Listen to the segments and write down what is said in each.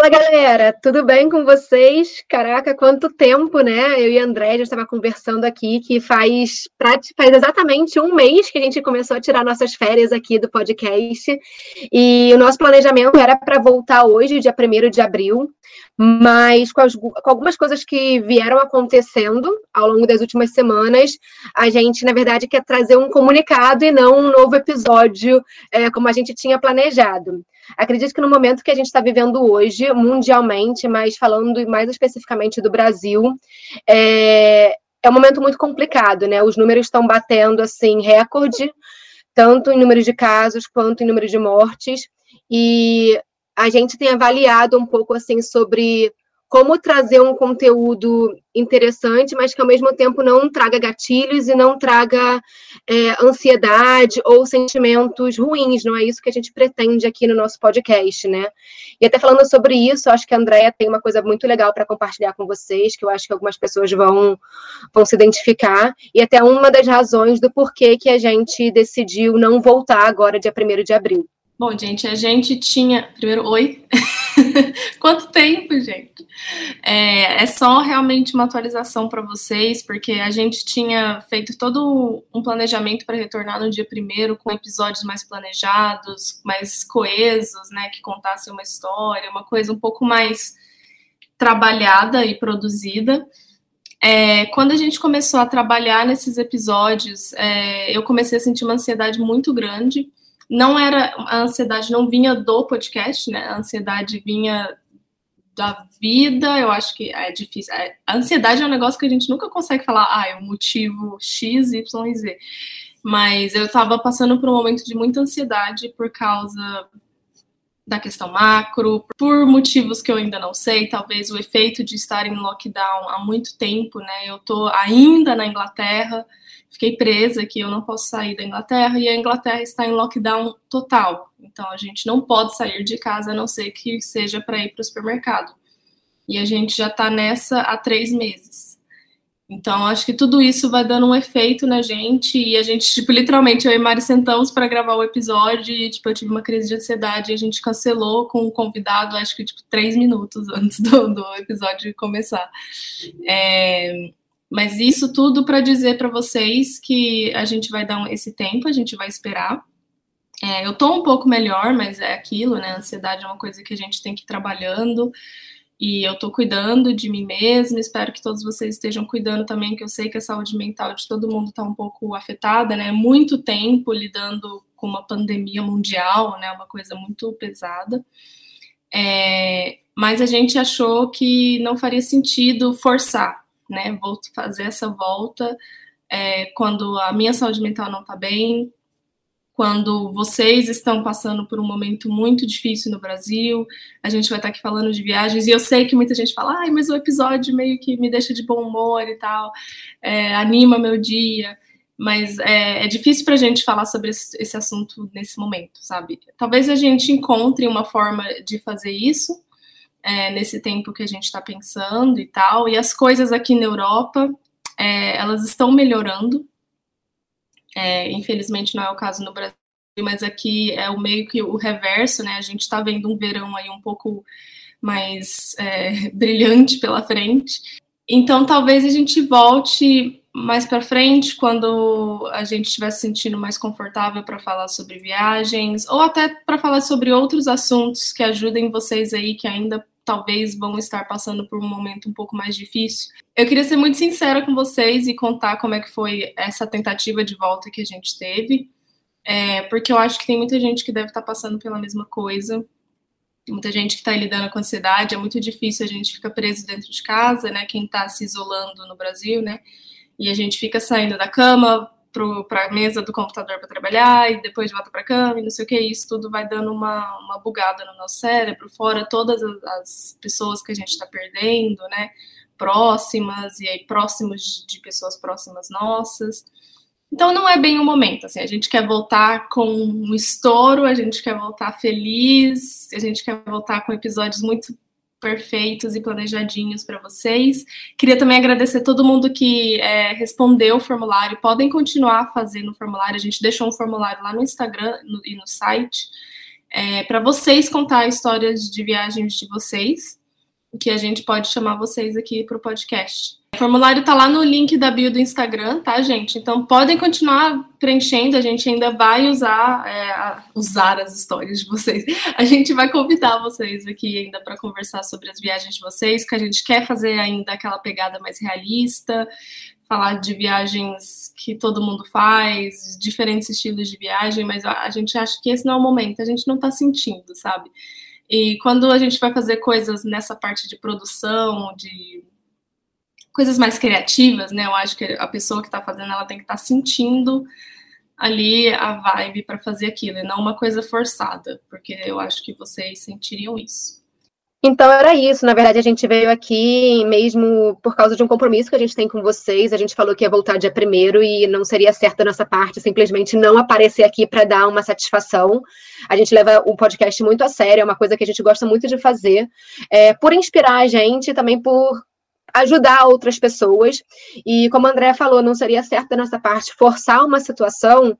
Fala galera, tudo bem com vocês? Caraca, quanto tempo, né? Eu e a André já estava conversando aqui que faz, faz exatamente um mês que a gente começou a tirar nossas férias aqui do podcast. E o nosso planejamento era para voltar hoje, dia 1 de abril, mas com, as, com, algumas coisas que vieram acontecendo ao longo das últimas semanas, a gente, na verdade, quer trazer um comunicado e não um novo episódio é, como a gente tinha planejado. Acredito que no momento que a gente está vivendo hoje, mundialmente, mas falando mais especificamente do Brasil, é, é um momento muito complicado, né? Os números estão batendo assim recorde, tanto em número de casos quanto em número de mortes, e a gente tem avaliado um pouco assim sobre como trazer um conteúdo interessante, mas que ao mesmo tempo não traga gatilhos e não traga é, ansiedade ou sentimentos ruins, não é isso que a gente pretende aqui no nosso podcast, né? E até falando sobre isso, acho que a Andrea tem uma coisa muito legal para compartilhar com vocês, que eu acho que algumas pessoas vão, vão se identificar, e até uma das razões do porquê que a gente decidiu não voltar agora, dia 1 de abril. Bom, gente, a gente tinha. Primeiro, oi. Quanto tempo, gente? É, é só realmente uma atualização para vocês, porque a gente tinha feito todo um planejamento para retornar no dia primeiro, com episódios mais planejados, mais coesos, né? Que contassem uma história, uma coisa um pouco mais trabalhada e produzida. É, quando a gente começou a trabalhar nesses episódios, é, eu comecei a sentir uma ansiedade muito grande não era a ansiedade não vinha do podcast, né? A ansiedade vinha da vida. Eu acho que é difícil. É, a ansiedade é um negócio que a gente nunca consegue falar, ah, é um motivo X, Y Z. Mas eu estava passando por um momento de muita ansiedade por causa da questão macro, por motivos que eu ainda não sei, talvez o efeito de estar em lockdown há muito tempo, né? Eu tô ainda na Inglaterra, fiquei presa aqui, eu não posso sair da Inglaterra e a Inglaterra está em lockdown total. Então a gente não pode sair de casa a não ser que seja para ir para o supermercado. E a gente já está nessa há três meses. Então acho que tudo isso vai dando um efeito na gente e a gente, tipo, literalmente eu e Mari sentamos para gravar o episódio e tipo eu tive uma crise de ansiedade e a gente cancelou com o convidado, acho que tipo três minutos antes do, do episódio começar. É, mas isso tudo para dizer para vocês que a gente vai dar esse tempo, a gente vai esperar. É, eu estou um pouco melhor, mas é aquilo, né? Ansiedade é uma coisa que a gente tem que ir trabalhando. E eu estou cuidando de mim mesma, espero que todos vocês estejam cuidando também, que eu sei que a saúde mental de todo mundo está um pouco afetada, né? Muito tempo lidando com uma pandemia mundial, né? Uma coisa muito pesada. É, mas a gente achou que não faria sentido forçar, né? Vou fazer essa volta é, quando a minha saúde mental não está bem, quando vocês estão passando por um momento muito difícil no Brasil, a gente vai estar aqui falando de viagens, e eu sei que muita gente fala, ai, mas o episódio meio que me deixa de bom humor e tal, é, anima meu dia, mas é, é difícil para a gente falar sobre esse, assunto nesse momento, sabe? Talvez a gente encontre uma forma de fazer isso, é, nesse tempo que a gente está pensando e tal. E as coisas aqui na Europa, é, elas estão melhorando. É, infelizmente não é o caso no Brasil, mas aqui é o meio que o reverso, né? A gente está vendo um verão aí um pouco mais é, brilhante pela frente. Então talvez a gente volte mais para frente, quando a gente estiver se sentindo mais confortável para falar sobre viagens, ou até para falar sobre outros assuntos que ajudem vocês aí que ainda talvez vão estar passando por um momento um pouco mais difícil. Eu queria ser muito sincera com vocês e contar como é que foi essa tentativa de volta que a gente teve, é, porque eu acho que tem muita gente que deve estar passando pela mesma coisa. Muita gente que está lidando com ansiedade, é muito difícil a gente ficar preso dentro de casa, né? Quem está se isolando no Brasil, né? E a gente fica saindo da cama, para a mesa do computador para trabalhar e depois volta para a cama e não sei o que, isso tudo vai dando uma, uma bugada no nosso cérebro, fora todas as, as pessoas que a gente está perdendo, né, próximas e aí próximos de pessoas próximas nossas. Então não é bem o momento, assim, a gente quer voltar com um estouro, a gente quer voltar feliz, a gente quer voltar com episódios muito perfeitos e planejadinhos para vocês. Queria também agradecer todo mundo que é, respondeu o formulário. Podem continuar fazendo o formulário. A gente deixou um formulário lá no Instagram no, e no site. é, para vocês contar histórias de viagens de vocês, que a gente pode chamar vocês aqui para o podcast. O formulário está lá no link da bio do Instagram, tá, gente? Então podem continuar preenchendo, a gente ainda vai usar, é, usar as histórias de vocês. A gente vai convidar vocês aqui ainda para conversar sobre as viagens de vocês, que a gente quer fazer ainda aquela pegada mais realista, falar de viagens que todo mundo faz, diferentes estilos de viagem, mas a gente acha que esse não é o momento, a gente não está sentindo, sabe? E quando a gente vai fazer coisas nessa parte de produção, de coisas mais criativas, né? Eu acho que a pessoa que está fazendo ela tem que estar tá sentindo ali a vibe para fazer aquilo, e não uma coisa forçada, porque eu acho que vocês sentiriam isso. Então era isso, na verdade a gente veio aqui mesmo por causa de um compromisso que a gente tem com vocês, a gente falou que ia voltar dia primeiro e não seria certo da nossa parte simplesmente não aparecer aqui para dar uma satisfação. A gente leva o podcast muito a sério, é uma coisa que a gente gosta muito de fazer, é, por inspirar a gente, também por ajudar outras pessoas. E como a André falou, não seria certo da nossa parte forçar uma situação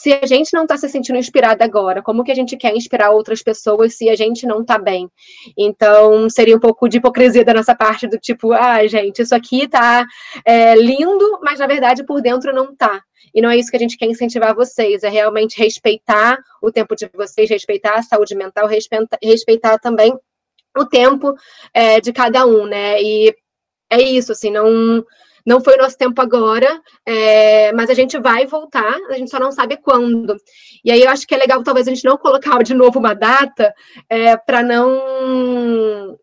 se a gente não está se sentindo inspirada agora, como que a gente quer inspirar outras pessoas se a gente não está bem? Então, seria um pouco de hipocrisia da nossa parte, do tipo, ah, gente, isso aqui tá é, lindo, mas na verdade por dentro não tá. E não é isso que a gente quer incentivar vocês, é realmente respeitar o tempo de vocês, respeitar a saúde mental, respeitar, respeitar também o tempo é, de cada um, né? E é isso, assim, não não foi o nosso tempo agora, é, mas a gente vai voltar, a gente só não sabe quando. E aí eu acho que é legal, talvez, a gente não colocar de novo uma data é, para não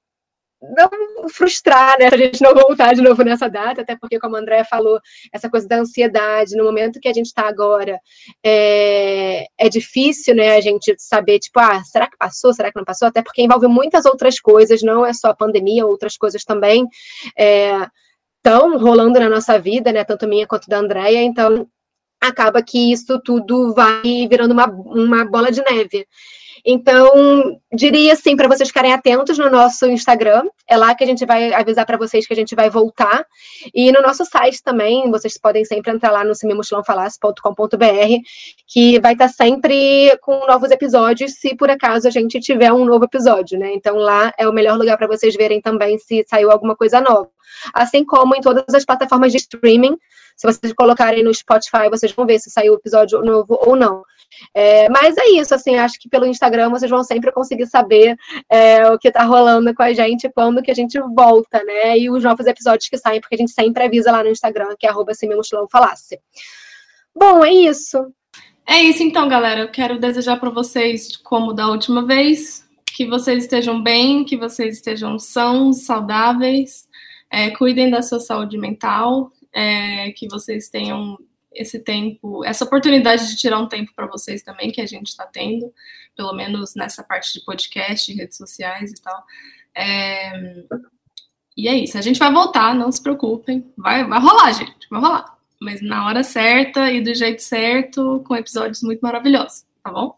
não frustrar, né, a gente não voltar de novo nessa data, até porque, como a André falou, essa coisa da ansiedade, no momento que a gente está agora, é, é difícil, né, a gente saber, tipo, ah, será que passou, será que não passou? Até porque envolve muitas outras coisas, não é só a pandemia, outras coisas também, é, estão rolando na nossa vida, né, tanto minha quanto da Andrea, então acaba que isso tudo vai virando uma, uma bola de neve. Então, diria assim para vocês ficarem atentos no nosso Instagram. É lá que a gente vai avisar para vocês que a gente vai voltar. E no nosso site também, vocês podem sempre entrar lá no semimochilãofalasse.com.br, que vai estar tá sempre com novos episódios, se por acaso a gente tiver um novo episódio, né? Então lá é o melhor lugar para vocês verem também se saiu alguma coisa nova. Assim como em todas as plataformas de streaming, se vocês colocarem no Spotify, vocês vão ver se saiu o episódio novo ou não. É, mas é isso, assim, acho que pelo Instagram vocês vão sempre conseguir saber é, o que tá rolando com a gente, quando que a gente volta, né? E os novos episódios que saem, porque a gente sempre avisa lá no Instagram, que é arroba falasse. Bom, é isso. É isso então, galera. Eu quero desejar para vocês, como da última vez, que vocês estejam bem, que vocês estejam sãos, saudáveis, é, cuidem da sua saúde mental, é, que vocês tenham esse tempo, essa oportunidade de tirar um tempo para vocês também, que a gente está tendo, pelo menos nessa parte de podcast, redes sociais e tal. É, e é isso, a gente vai voltar, não se preocupem, vai, vai rolar, gente, vai rolar. Mas na hora certa e do jeito certo, com episódios muito maravilhosos, tá bom?